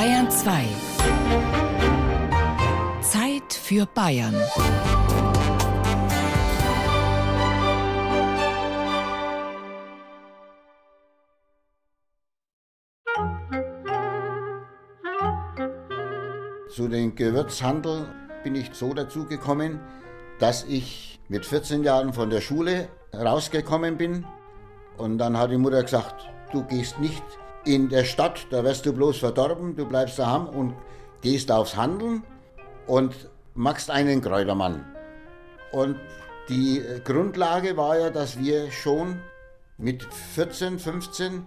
Bayern 2. Zeit für Bayern. Zu den Gewürzhandel bin ich so dazu gekommen, dass ich mit 14 Jahren von der Schule rausgekommen bin. Und dann hat die Mutter gesagt, du gehst nicht in der Stadt, da wirst du bloß verdorben, du bleibst daheim und gehst aufs Handeln und machst einen Kräutermann. Und die Grundlage war ja, dass wir schon mit 14, 15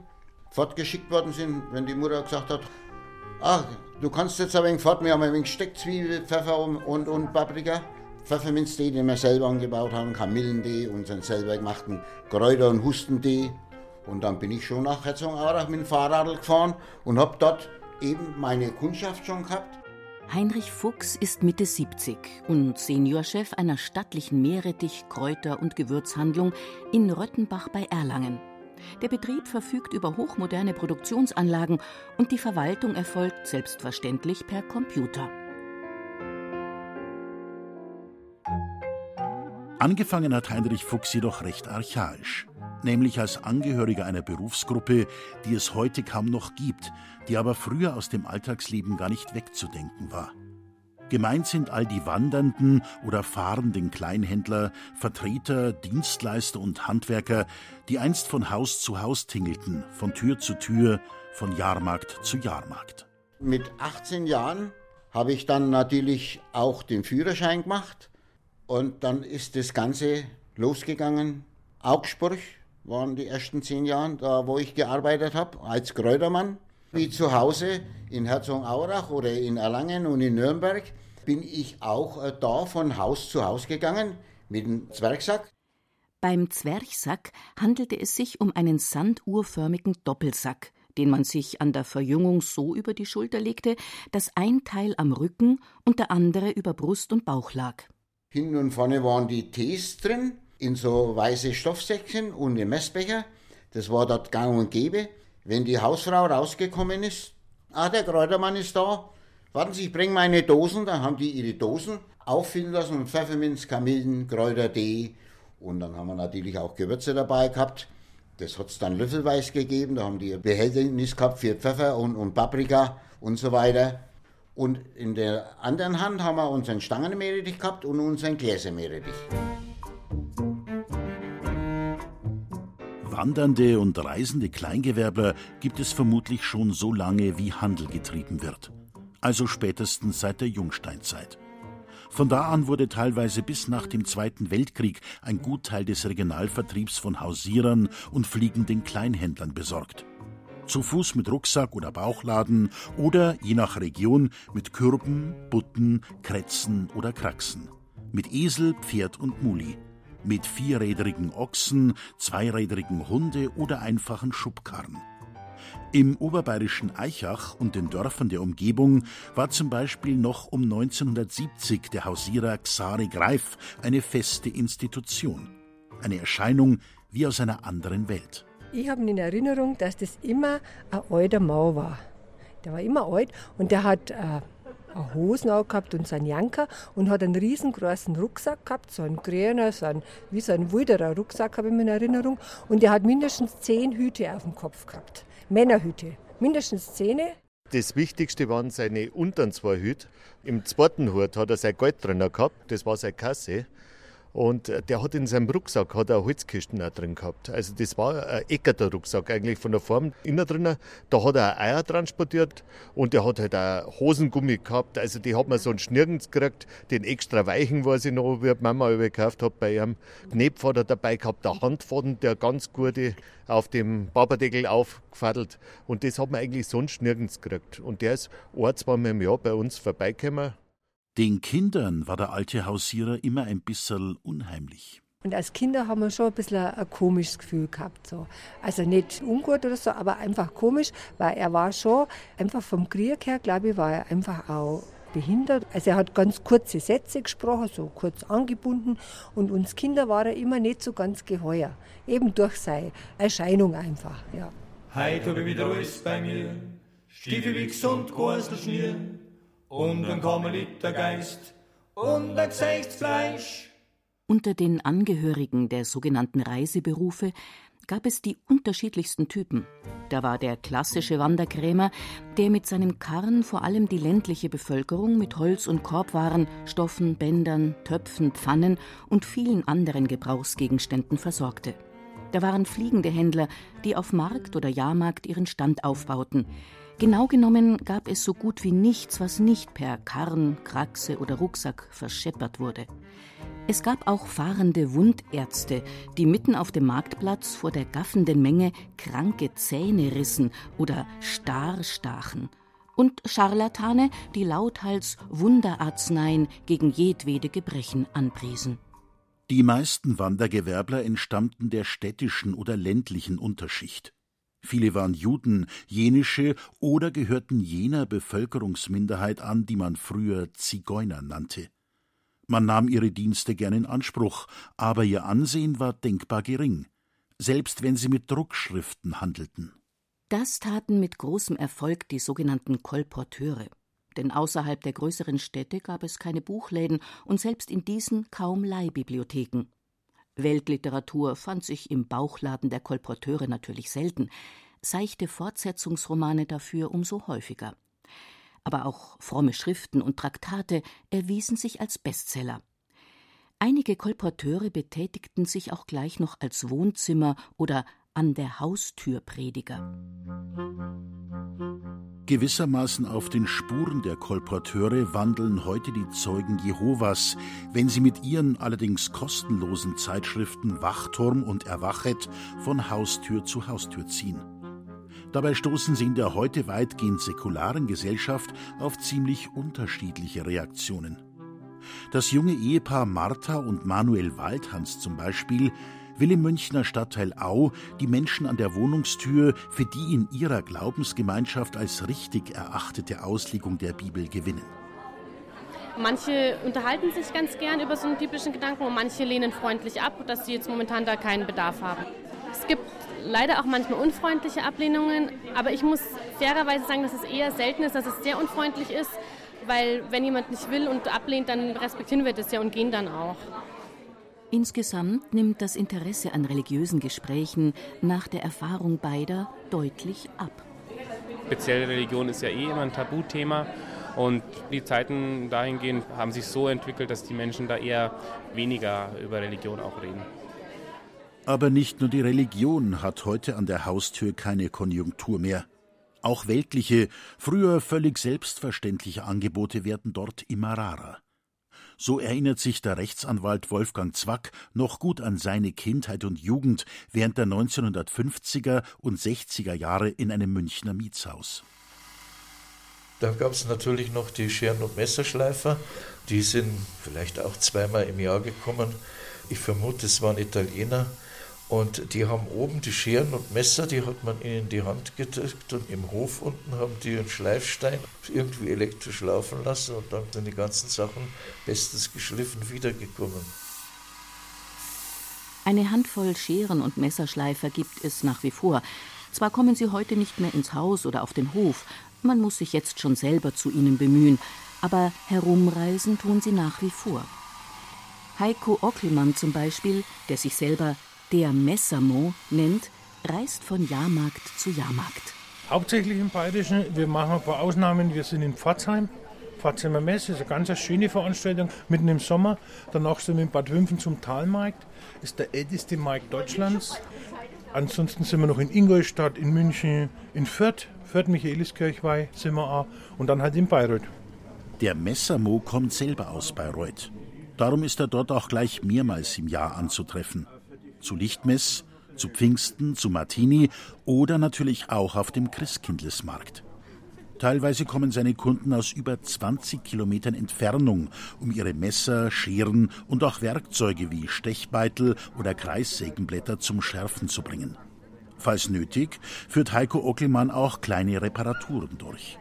fortgeschickt worden sind, wenn die Mutter gesagt hat, ach, du kannst jetzt ein wenig fort, wir haben ein wenig Steckzwiebel, Pfeffer und, und Paprika. Pfefferminztee, den wir selber angebaut haben, Kamillentee, unseren selber gemachten Kräuter- und Hustentee. Und dann bin ich schon nach Herzogenaurach mit dem Fahrrad gefahren und habe dort eben meine Kundschaft schon gehabt. Heinrich Fuchs ist Mitte 70 und Seniorchef einer stattlichen Meerrettich-, Kräuter- und Gewürzhandlung in Röttenbach bei Erlangen. Der Betrieb verfügt über hochmoderne Produktionsanlagen und die Verwaltung erfolgt selbstverständlich per Computer. Angefangen hat Heinrich Fuchs jedoch recht archaisch, nämlich als Angehöriger einer Berufsgruppe, die es heute kaum noch gibt, die aber früher aus dem Alltagsleben gar nicht wegzudenken war. Gemeint sind all die wandernden oder fahrenden Kleinhändler, Vertreter, Dienstleister und Handwerker, die einst von Haus zu Haus tingelten, von Tür zu Tür, von Jahrmarkt zu Jahrmarkt. Mit 18 Jahren habe ich dann natürlich auch den Führerschein gemacht und dann ist das Ganze losgegangen. Augsburg waren die ersten zehn Jahre, da wo ich gearbeitet habe, als Kräutermann. Wie zu Hause in Herzogenaurach oder in Erlangen und in Nürnberg bin ich auch äh, da von Haus zu Haus gegangen mit dem Zwergsack. Beim Zwerchsack handelte es sich um einen sanduhrförmigen Doppelsack, den man sich an der Verjüngung so über die Schulter legte, dass ein Teil am Rücken und der andere über Brust und Bauch lag. Hinten und vorne waren die Tees drin, in so weiße Stoffsäckchen und im Messbecher. Das war dort gang und gäbe. Wenn die Hausfrau rausgekommen ist, ah, der Kräutermann ist da, warten Sie, ich bringe meine Dosen, dann haben die ihre Dosen auffüllen lassen und Pfefferminz, Kamillen, Kräutertee und dann haben wir natürlich auch Gewürze dabei gehabt. Das hat es dann löffelweise gegeben, da haben die Behältnis gehabt für Pfeffer und, und Paprika und so weiter. Und in der anderen Hand haben wir unseren Stangenmeerrettich gehabt und unseren Gläsermeerrettich. Wandernde und reisende Kleingewerbler gibt es vermutlich schon so lange, wie Handel getrieben wird. Also spätestens seit der Jungsteinzeit. Von da an wurde teilweise bis nach dem Zweiten Weltkrieg ein Gutteil des Regionalvertriebs von Hausierern und fliegenden Kleinhändlern besorgt. Zu Fuß mit Rucksack oder Bauchladen oder, je nach Region, mit Kürben, Butten, Krätzen oder Kraxen. Mit Esel, Pferd und Muli mit vierrädrigen Ochsen, zweirädrigen Hunde oder einfachen Schubkarren. Im oberbayerischen Eichach und den Dörfern der Umgebung war zum Beispiel noch um 1970 der Hausierer Xari Greif eine feste Institution. Eine Erscheinung wie aus einer anderen Welt. Ich habe in Erinnerung, dass das immer ein alter Mau war. Der war immer alt und der hat äh, eine Hosen gehabt und so Janker und hat einen riesengroßen Rucksack gehabt, so einen grüner, so einen, wie so ein wilderer Rucksack habe ich in Erinnerung. Und der hat mindestens zehn Hüte auf dem Kopf gehabt. Männerhüte. Mindestens zehn. Das Wichtigste waren seine unteren zwei Hüte. Im zweiten Hut hat er sein Geld drin gehabt, das war seine Kasse. Und äh, der hat in seinem Rucksack hat er Holzkisten auch drin gehabt. Also das war ein eckerter Rucksack eigentlich von der Form innen drin. Da hat er Eier transportiert und der hat halt auch Hosengummi gehabt. Also die hat man so einen Schnirgens gekriegt, den extra weichen, weiß ich noch, wie Mama gekauft hat bei hat er dabei gehabt, der Handfaden, der ganz gute auf dem Baberdeckel aufgefadelt. Und das hat man eigentlich sonst nirgends gekriegt. Und der ist ein, zweimal im Jahr bei uns vorbeigekommen den Kindern war der alte Hausierer immer ein bisschen unheimlich. Und als Kinder haben wir schon ein bisschen ein, komisches Gefühl gehabt. So. Also nicht ungut oder so, aber einfach komisch, weil er war schon, einfach vom Krieg her, glaube ich, war er einfach auch behindert. Also er hat ganz kurze Sätze gesprochen, so kurz angebunden. Und uns Kinder war er immer nicht so ganz geheuer. Eben durch seine Erscheinung einfach, ja. Heute habe ich wieder alles bei mir. Stiefel wie gesund, Gosel schnieren und ein Karmeliter Geist und ein Gesichtsfleisch. Unter den Angehörigen der sogenannten Reiseberufe gab es die unterschiedlichsten Typen. Da war der klassische Wanderkrämer, der mit seinem Karren vor allem die ländliche Bevölkerung mit Holz- und Korbwaren, Stoffen, Bändern, Töpfen, Pfannen und vielen anderen Gebrauchsgegenständen versorgte. Da waren fliegende Händler, die auf Markt oder Jahrmarkt ihren Stand aufbauten. Genau genommen gab es so gut wie nichts, was nicht per Karren, Kraxe oder Rucksack verscheppert wurde. Es gab auch fahrende Wundärzte, die mitten auf dem Marktplatz vor der gaffenden Menge kranke Zähne rissen oder starr stachen. Und Scharlatane, die lauthals Wunderarzneien gegen jedwede Gebrechen anpriesen. Die meisten Wandergewerbler entstammten der städtischen oder ländlichen Unterschicht. Viele waren Juden, jenische oder gehörten jener Bevölkerungsminderheit an, die man früher Zigeuner nannte. Man nahm ihre Dienste gern in Anspruch, aber ihr Ansehen war denkbar gering, selbst wenn sie mit Druckschriften handelten. Das taten mit großem Erfolg die sogenannten Kolporteure. Denn außerhalb der größeren Städte gab es keine Buchläden und selbst in diesen kaum Leihbibliotheken. Weltliteratur fand sich im Bauchladen der Kolporteure natürlich selten, seichte Fortsetzungsromane dafür umso häufiger aber auch fromme Schriften und Traktate erwiesen sich als Bestseller. Einige Kolporteure betätigten sich auch gleich noch als Wohnzimmer oder an der Haustür Prediger. Gewissermaßen auf den Spuren der Kolporteure wandeln heute die Zeugen Jehovas, wenn sie mit ihren allerdings kostenlosen Zeitschriften Wachturm und Erwachet von Haustür zu Haustür ziehen. Dabei stoßen sie in der heute weitgehend säkularen Gesellschaft auf ziemlich unterschiedliche Reaktionen. Das junge Ehepaar Martha und Manuel Waldhans zum Beispiel will im Münchner Stadtteil Au die Menschen an der Wohnungstür für die in ihrer Glaubensgemeinschaft als richtig erachtete Auslegung der Bibel gewinnen. Manche unterhalten sich ganz gern über so einen typischen Gedanken und manche lehnen freundlich ab, dass sie jetzt momentan da keinen Bedarf haben. Es gibt leider auch manchmal unfreundliche Ablehnungen, aber ich muss fairerweise sagen, dass es eher selten ist, dass es sehr unfreundlich ist, weil wenn jemand nicht will und ablehnt, dann respektieren wir das ja und gehen dann auch. Insgesamt nimmt das Interesse an religiösen Gesprächen nach der Erfahrung beider deutlich ab. Spezielle Religion ist ja eh immer ein Tabuthema. Und die Zeiten dahingehend haben sich so entwickelt, dass die Menschen da eher weniger über Religion auch reden. Aber nicht nur die Religion hat heute an der Haustür keine Konjunktur mehr. Auch weltliche, früher völlig selbstverständliche Angebote werden dort immer rarer. So erinnert sich der Rechtsanwalt Wolfgang Zwack noch gut an seine Kindheit und Jugend während der 1950er und 60er Jahre in einem Münchner Mietshaus. Da gab es natürlich noch die Scheren- und Messerschleifer. Die sind vielleicht auch zweimal im Jahr gekommen. Ich vermute, es waren Italiener, und die haben oben die Scheren und Messer, die hat man ihnen in die Hand gedrückt und im Hof unten haben die einen Schleifstein irgendwie elektrisch laufen lassen und dann sind die ganzen Sachen bestens geschliffen wiedergekommen. Eine Handvoll Scheren und Messerschleifer gibt es nach wie vor. Zwar kommen sie heute nicht mehr ins Haus oder auf den Hof, man muss sich jetzt schon selber zu ihnen bemühen, aber herumreisen tun sie nach wie vor. Heiko Ockelmann zum Beispiel, der sich selber der Messermo nennt, reist von Jahrmarkt zu Jahrmarkt. Hauptsächlich im Bayerischen. Wir machen ein paar Ausnahmen. Wir sind in Pforzheim. Pforzheimer Messe ist eine ganz schöne Veranstaltung, mitten im Sommer. Danach sind wir in Bad Wimpfen zum Talmarkt. Ist der älteste Markt Deutschlands. Ansonsten sind wir noch in Ingolstadt, in München, in Fürth. Fürth, Michaeliskirchweih sind wir auch. Und dann halt in Bayreuth. Der Messermo kommt selber aus Bayreuth. Darum ist er dort auch gleich mehrmals im Jahr anzutreffen zu Lichtmess, zu Pfingsten, zu Martini oder natürlich auch auf dem Christkindlesmarkt. Teilweise kommen seine Kunden aus über 20 Kilometern Entfernung, um ihre Messer, Scheren und auch Werkzeuge wie Stechbeitel oder Kreissägenblätter zum Schärfen zu bringen. Falls nötig, führt Heiko Ockelmann auch kleine Reparaturen durch.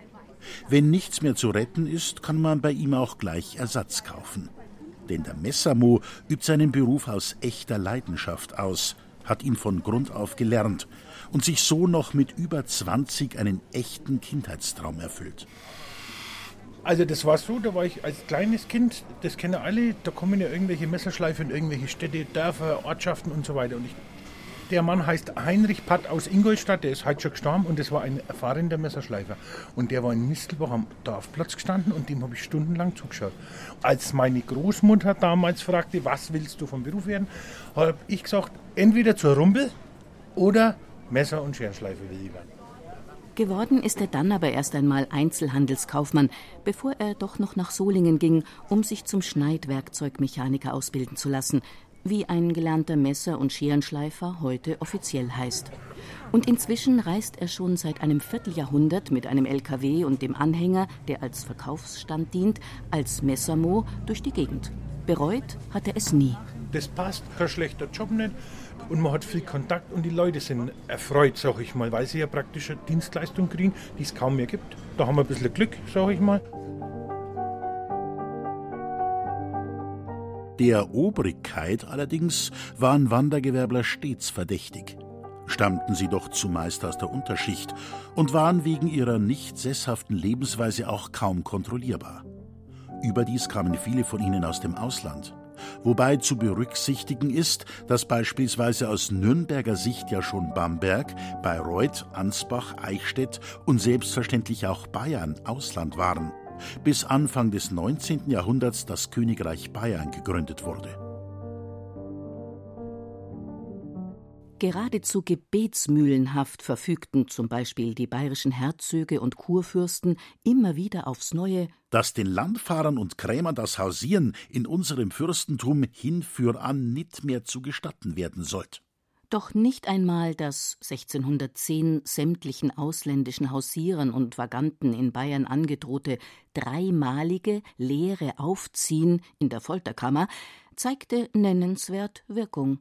Wenn nichts mehr zu retten ist, kann man bei ihm auch gleich Ersatz kaufen. Denn der Messamo übt seinen Beruf aus echter Leidenschaft aus, hat ihn von Grund auf gelernt und sich so noch mit über 20 einen echten Kindheitstraum erfüllt. Also das war so, da war ich als kleines Kind, das kennen alle, da kommen ja irgendwelche Messerschleifen in irgendwelche Städte, Dörfer, Ortschaften und so weiter. Und ich, der Mann heißt Heinrich Patt aus Ingolstadt, der ist heute schon gestorben und das war ein erfahrener Messerschleifer. Und der war in Mistelbach am Dorfplatz gestanden und dem habe ich stundenlang zugeschaut. Als meine Großmutter damals fragte, was willst du vom Beruf werden, habe ich gesagt, entweder zur Rumpel oder Messer- und Scherenschleife will ich werden. Geworden ist er dann aber erst einmal Einzelhandelskaufmann, bevor er doch noch nach Solingen ging, um sich zum Schneidwerkzeugmechaniker ausbilden zu lassen, wie ein gelernter Messer- und Scherenschleifer heute offiziell heißt. Und inzwischen reist er schon seit einem Vierteljahrhundert mit einem LKW und dem Anhänger, der als Verkaufsstand dient, als Messermo durch die Gegend. Bereut hat er es nie. Das passt, kein schlechter Job nicht und man hat viel Kontakt und die Leute sind erfreut, sag ich mal, weil sie ja praktisch eine Dienstleistung kriegen, die es kaum mehr gibt. Da haben wir ein bisschen Glück, sag ich mal. Der Obrigkeit allerdings waren Wandergewerbler stets verdächtig. Stammten sie doch zumeist aus der Unterschicht und waren wegen ihrer nicht sesshaften Lebensweise auch kaum kontrollierbar. Überdies kamen viele von ihnen aus dem Ausland wobei zu berücksichtigen ist, dass beispielsweise aus Nürnberger Sicht ja schon Bamberg, Bayreuth, Ansbach, Eichstätt und selbstverständlich auch Bayern Ausland waren, bis Anfang des 19. Jahrhunderts das Königreich Bayern gegründet wurde. Geradezu gebetsmühlenhaft verfügten zum Beispiel die bayerischen Herzöge und Kurfürsten immer wieder aufs Neue, dass den Landfahrern und Krämern das Hausieren in unserem Fürstentum hinfüran nicht mehr zu gestatten werden sollt. Doch nicht einmal das 1610 sämtlichen ausländischen Hausierern und Vaganten in Bayern angedrohte dreimalige leere Aufziehen in der Folterkammer zeigte nennenswert Wirkung.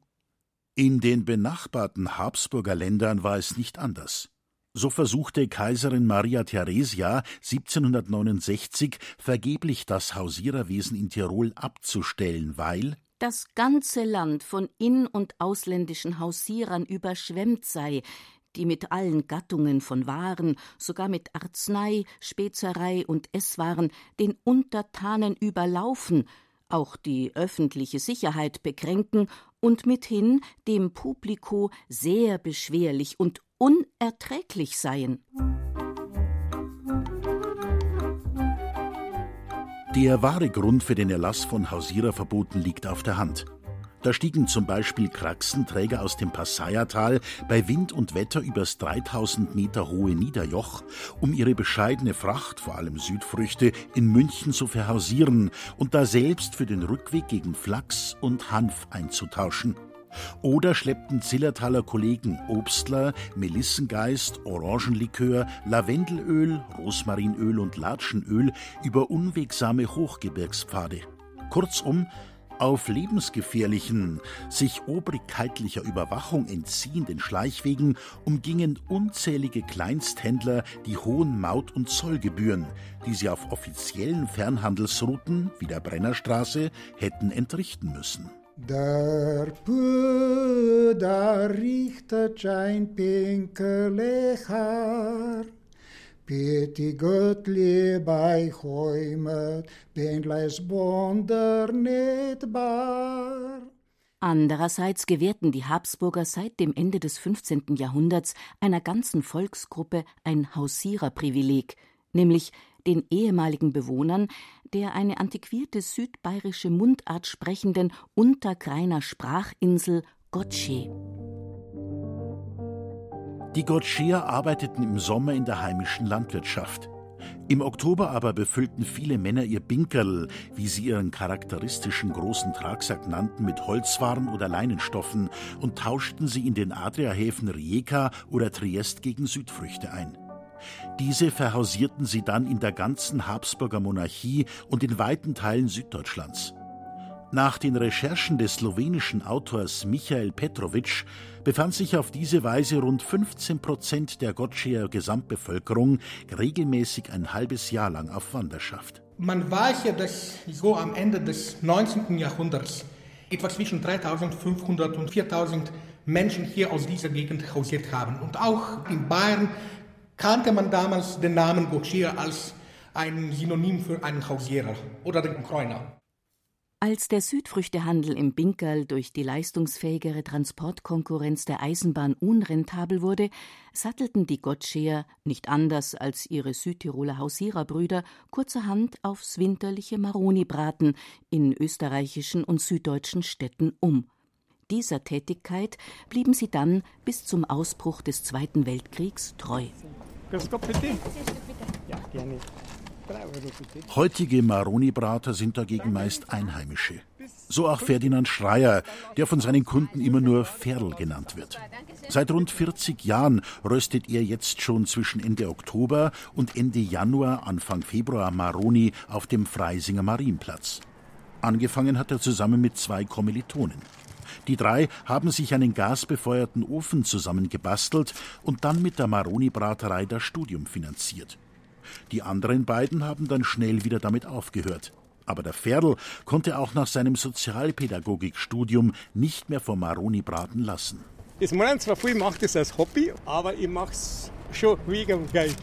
In den benachbarten Habsburger Ländern war es nicht anders. So versuchte Kaiserin Maria Theresia 1769 vergeblich das Hausiererwesen in Tirol abzustellen, weil das ganze Land von in- und ausländischen Hausierern überschwemmt sei, die mit allen Gattungen von Waren, sogar mit Arznei, Spezerei und Esswaren den Untertanen überlaufen auch die öffentliche Sicherheit bekränken und mithin dem Publiko sehr beschwerlich und unerträglich seien. Der wahre Grund für den Erlass von Hausiererverboten liegt auf der Hand. Da stiegen zum Beispiel Kraxenträger aus dem Passaiertal bei Wind und Wetter übers 3000 Meter hohe Niederjoch, um ihre bescheidene Fracht, vor allem Südfrüchte, in München zu verhausieren und da selbst für den Rückweg gegen Flachs und Hanf einzutauschen. Oder schleppten Zillertaler Kollegen Obstler, Melissengeist, Orangenlikör, Lavendelöl, Rosmarinöl und Latschenöl über unwegsame Hochgebirgspfade. Kurzum, auf lebensgefährlichen, sich obrigkeitlicher Überwachung entziehenden Schleichwegen umgingen unzählige Kleinsthändler die hohen Maut- und Zollgebühren, die sie auf offiziellen Fernhandelsrouten wie der Brennerstraße hätten entrichten müssen. Der da richtet ein pinkele Peti göttli bei Heumet, Bendleis Bonder nicht bar. Andererseits gewährten die Habsburger seit dem Ende des 15. Jahrhunderts einer ganzen Volksgruppe ein Hausiererprivileg, nämlich den ehemaligen Bewohnern der eine antiquierte südbayerische Mundart sprechenden Unterkreiner Sprachinsel Gottsche. Die Gottscheer arbeiteten im Sommer in der heimischen Landwirtschaft. Im Oktober aber befüllten viele Männer ihr Binkerl, wie sie ihren charakteristischen großen Tragsack nannten, mit Holzwaren oder Leinenstoffen und tauschten sie in den Adriahäfen Rijeka oder Triest gegen Südfrüchte ein. Diese verhausierten sie dann in der ganzen Habsburger Monarchie und in weiten Teilen Süddeutschlands. Nach den Recherchen des slowenischen Autors Michael Petrovic befand sich auf diese Weise rund 15 Prozent der Gottscheer Gesamtbevölkerung regelmäßig ein halbes Jahr lang auf Wanderschaft. Man weiß ja, dass so am Ende des 19. Jahrhunderts etwa zwischen 3500 und 4000 Menschen hier aus dieser Gegend hausiert haben. Und auch in Bayern kannte man damals den Namen Gottschier als ein Synonym für einen Hausierer oder den Kräuner. Als der Südfrüchtehandel im Binkerl durch die leistungsfähigere Transportkonkurrenz der Eisenbahn unrentabel wurde, sattelten die Gottscheer, nicht anders als ihre Südtiroler Hausiererbrüder, kurzerhand aufs winterliche Maroni-Braten in österreichischen und süddeutschen Städten um. Dieser Tätigkeit blieben sie dann bis zum Ausbruch des Zweiten Weltkriegs treu. Grüß Gott, bitte. Ja, gerne. Heutige Maroni-Brater sind dagegen meist Einheimische. So auch Ferdinand Schreier, der von seinen Kunden immer nur Ferl genannt wird. Seit rund 40 Jahren röstet er jetzt schon zwischen Ende Oktober und Ende Januar, Anfang Februar Maroni auf dem Freisinger Marienplatz. Angefangen hat er zusammen mit zwei Kommilitonen. Die drei haben sich einen gasbefeuerten Ofen zusammengebastelt und dann mit der Maroni-Braterei das Studium finanziert. Die anderen beiden haben dann schnell wieder damit aufgehört. Aber der Ferdl konnte auch nach seinem Sozialpädagogikstudium nicht mehr vom Maroni braten lassen. Das meinen zwar viel, ich mache das als Hobby, aber ich mache es schon wegen Geld.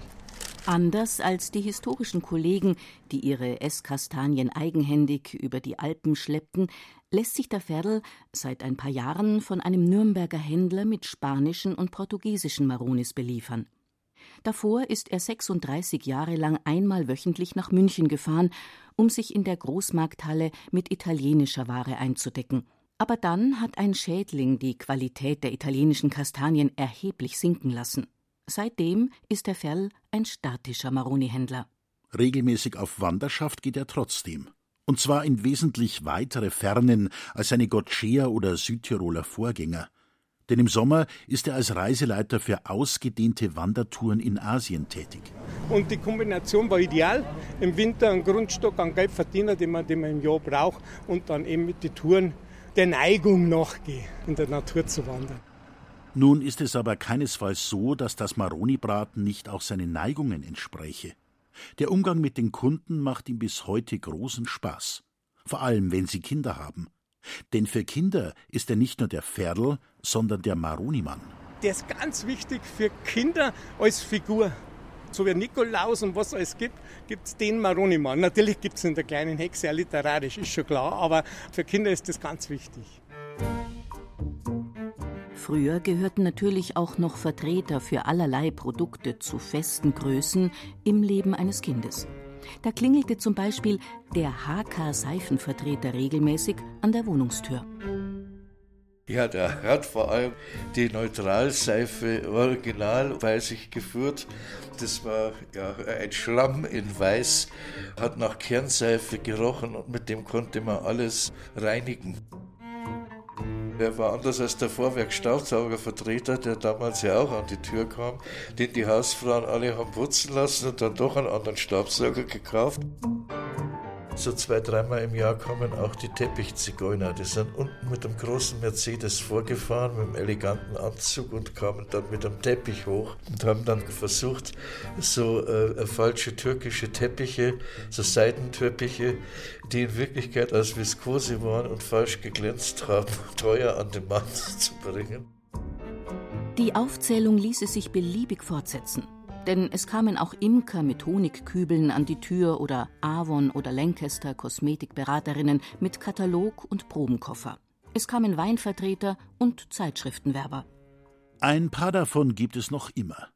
Anders als die historischen Kollegen, die ihre Esskastanien eigenhändig über die Alpen schleppten, lässt sich der Ferdl seit ein paar Jahren von einem Nürnberger Händler mit spanischen und portugiesischen Maronis beliefern. Davor ist er 36 Jahre lang einmal wöchentlich nach München gefahren, um sich in der Großmarkthalle mit italienischer Ware einzudecken. Aber dann hat ein Schädling die Qualität der italienischen Kastanien erheblich sinken lassen. Seitdem ist der Ferl ein statischer Maroni-Händler. Regelmäßig auf Wanderschaft geht er trotzdem. Und zwar in wesentlich weitere Fernen als seine Gottschea oder Südtiroler Vorgänger. Denn im Sommer ist er als Reiseleiter für ausgedehnte Wandertouren in Asien tätig. Und die Kombination war ideal. Im Winter ein Grundstock an Geldverdiener, den man, den man im Jahr braucht, und dann eben mit den Touren der Neigung nachgehen, in der Natur zu wandern. Nun ist es aber keinesfalls so, dass das Maroni-Braten nicht auch seinen Neigungen entspräche. Der Umgang mit den Kunden macht ihm bis heute großen Spaß. Vor allem, wenn sie Kinder haben. Denn für Kinder ist er nicht nur der Pferdl, sondern der Maronimann. Der ist ganz wichtig für Kinder als Figur. So wie Nikolaus und was es gibt, gibt es den Maronimann. Natürlich gibt es in der kleinen Hexe literarisch, ist schon klar, aber für Kinder ist das ganz wichtig. Früher gehörten natürlich auch noch Vertreter für allerlei Produkte zu festen Größen im Leben eines Kindes. Da klingelte zum Beispiel der HK-Seifenvertreter regelmäßig an der Wohnungstür. Ja, der hat vor allem die Neutralseife original bei sich geführt. Das war ja ein Schlamm in Weiß, hat nach Kernseife gerochen und mit dem konnte man alles reinigen. Er war anders als der Vorwerk-Staubsaugervertreter, der damals ja auch an die Tür kam, den die Hausfrauen alle haben putzen lassen und dann doch einen anderen Staubsauger gekauft. So zwei, dreimal im Jahr kommen auch die Teppichzigeuner. Die sind unten mit einem großen Mercedes vorgefahren, mit einem eleganten Anzug und kamen dann mit einem Teppich hoch und haben dann versucht, so äh, falsche türkische Teppiche, so Seidenteppiche, die in Wirklichkeit aus Viskose waren und falsch geglänzt haben, teuer an den Mann zu bringen. Die Aufzählung ließe sich beliebig fortsetzen denn es kamen auch Imker mit Honigkübeln an die Tür oder Avon oder Lancaster Kosmetikberaterinnen mit Katalog und Probenkoffer. Es kamen Weinvertreter und Zeitschriftenwerber. Ein paar davon gibt es noch immer.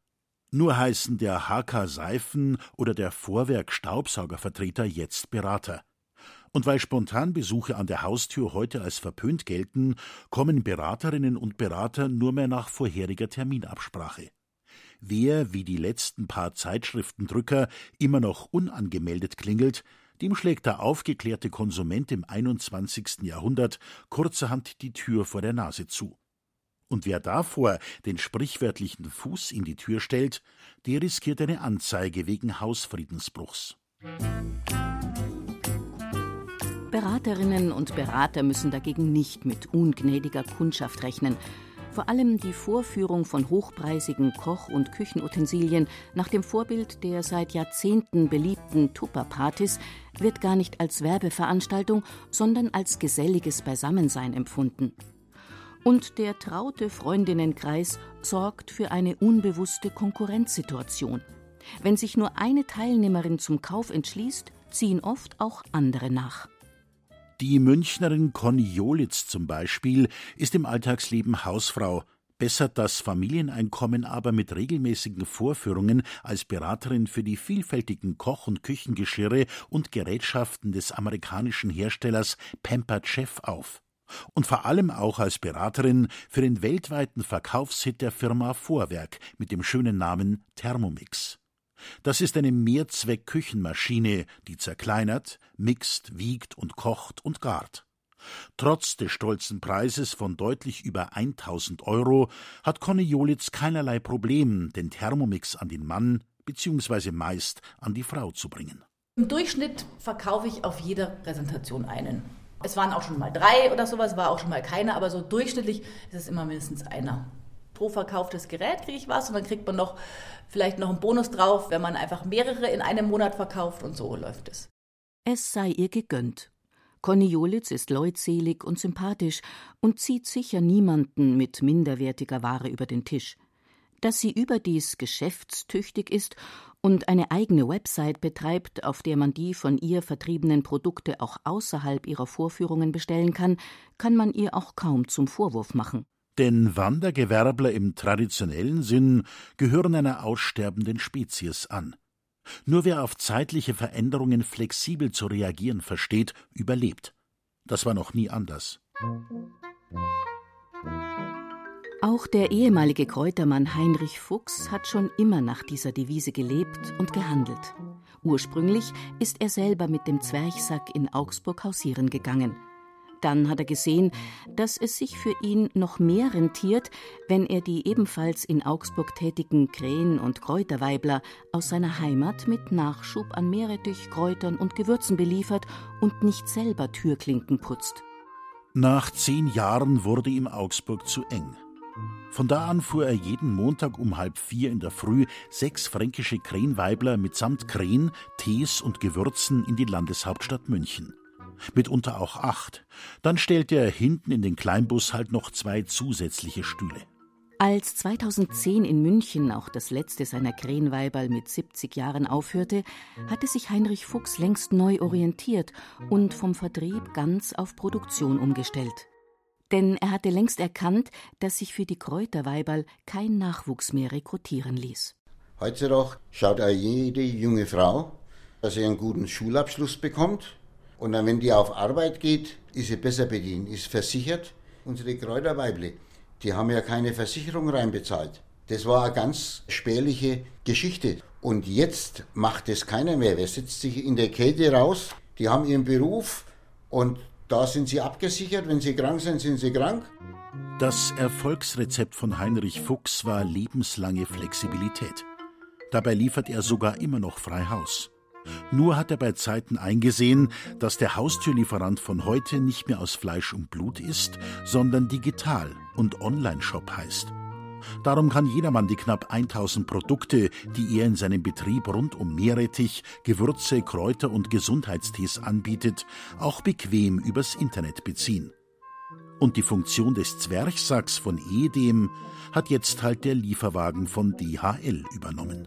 Nur heißen der HK Seifen oder der Vorwerk Staubsaugervertreter jetzt Berater. Und weil Spontanbesuche an der Haustür heute als verpönt gelten, kommen Beraterinnen und Berater nur mehr nach vorheriger Terminabsprache. Wer, wie die letzten paar Zeitschriftendrücker, immer noch unangemeldet klingelt, dem schlägt der aufgeklärte Konsument im 21. Jahrhundert kurzerhand die Tür vor der Nase zu. Und wer davor den sprichwörtlichen Fuß in die Tür stellt, der riskiert eine Anzeige wegen Hausfriedensbruchs. Beraterinnen und Berater müssen dagegen nicht mit ungnädiger Kundschaft rechnen. Vor allem die Vorführung von hochpreisigen Koch- und Küchenutensilien nach dem Vorbild der seit Jahrzehnten beliebten Tupperpartys wird gar nicht als Werbeveranstaltung, sondern als geselliges Beisammensein empfunden. Und der traute Freundinnenkreis sorgt für eine unbewusste Konkurrenzsituation. Wenn sich nur eine Teilnehmerin zum Kauf entschließt, ziehen oft auch andere nach. Die Münchnerin Conny Jolitz zum Beispiel ist im Alltagsleben Hausfrau, bessert das Familieneinkommen aber mit regelmäßigen Vorführungen als Beraterin für die vielfältigen Koch- und Küchengeschirre und Gerätschaften des amerikanischen Herstellers Pampered Chef auf. Und vor allem auch als Beraterin für den weltweiten Verkaufshit der Firma Vorwerk mit dem schönen Namen Thermomix. Das ist eine Mehrzweck-Küchenmaschine, die zerkleinert, mixt, wiegt und kocht und gart. Trotz des stolzen Preises von deutlich über 1000 Euro hat Conny Jolitz keinerlei Problem, den Thermomix an den Mann bzw. meist an die Frau zu bringen. Im Durchschnitt verkaufe ich auf jeder Präsentation einen. Es waren auch schon mal drei oder sowas, war auch schon mal keiner, aber so durchschnittlich ist es immer mindestens einer pro verkauftes Gerät kriege ich was und dann kriegt man noch vielleicht noch einen Bonus drauf, wenn man einfach mehrere in einem Monat verkauft und so läuft es. Es sei ihr gegönnt. Conny Jolitz ist leutselig und sympathisch und zieht sicher niemanden mit minderwertiger Ware über den Tisch. Dass sie überdies geschäftstüchtig ist und eine eigene Website betreibt, auf der man die von ihr vertriebenen Produkte auch außerhalb ihrer Vorführungen bestellen kann, kann man ihr auch kaum zum Vorwurf machen. Denn Wandergewerbler im traditionellen Sinn gehören einer aussterbenden Spezies an. Nur wer auf zeitliche Veränderungen flexibel zu reagieren versteht, überlebt. Das war noch nie anders. Auch der ehemalige Kräutermann Heinrich Fuchs hat schon immer nach dieser Devise gelebt und gehandelt. Ursprünglich ist er selber mit dem Zwerchsack in Augsburg hausieren gegangen – dann hat er gesehen, dass es sich für ihn noch mehr rentiert, wenn er die ebenfalls in Augsburg tätigen Krähen- und Kräuterweibler aus seiner Heimat mit Nachschub an Meerrettich, Kräutern und Gewürzen beliefert und nicht selber Türklinken putzt. Nach zehn Jahren wurde ihm Augsburg zu eng. Von da an fuhr er jeden Montag um halb vier in der Früh sechs fränkische Krähenweibler mitsamt Krähen, Tees und Gewürzen in die Landeshauptstadt München mitunter auch acht. Dann stellte er hinten in den Kleinbus halt noch zwei zusätzliche Stühle. Als 2010 in München auch das letzte seiner Krähenweiberl mit 70 Jahren aufhörte, hatte sich Heinrich Fuchs längst neu orientiert und vom Vertrieb ganz auf Produktion umgestellt. Denn er hatte längst erkannt, dass sich für die Kräuterweiberl kein Nachwuchs mehr rekrutieren ließ. Heutzutage schaut auch jede junge Frau, dass sie einen guten Schulabschluss bekommt und dann, wenn die auf Arbeit geht, ist sie besser bedient, ist versichert. Unsere Kräuterweible, die haben ja keine Versicherung reinbezahlt. Das war eine ganz spärliche Geschichte. Und jetzt macht es keiner mehr. Wer setzt sich in der Kälte raus? Die haben ihren Beruf und da sind sie abgesichert. Wenn sie krank sind, sind sie krank. Das Erfolgsrezept von Heinrich Fuchs war lebenslange Flexibilität. Dabei liefert er sogar immer noch frei Haus. Nur hat er bei Zeiten eingesehen, dass der Haustürlieferant von heute nicht mehr aus Fleisch und Blut ist, sondern digital und Online-Shop heißt. Darum kann jedermann die knapp 1000 Produkte, die er in seinem Betrieb rund um Meerrettich, Gewürze, Kräuter und Gesundheitstees anbietet, auch bequem übers Internet beziehen. Und die Funktion des Zwerchsacks von ehedem hat jetzt halt der Lieferwagen von DHL übernommen.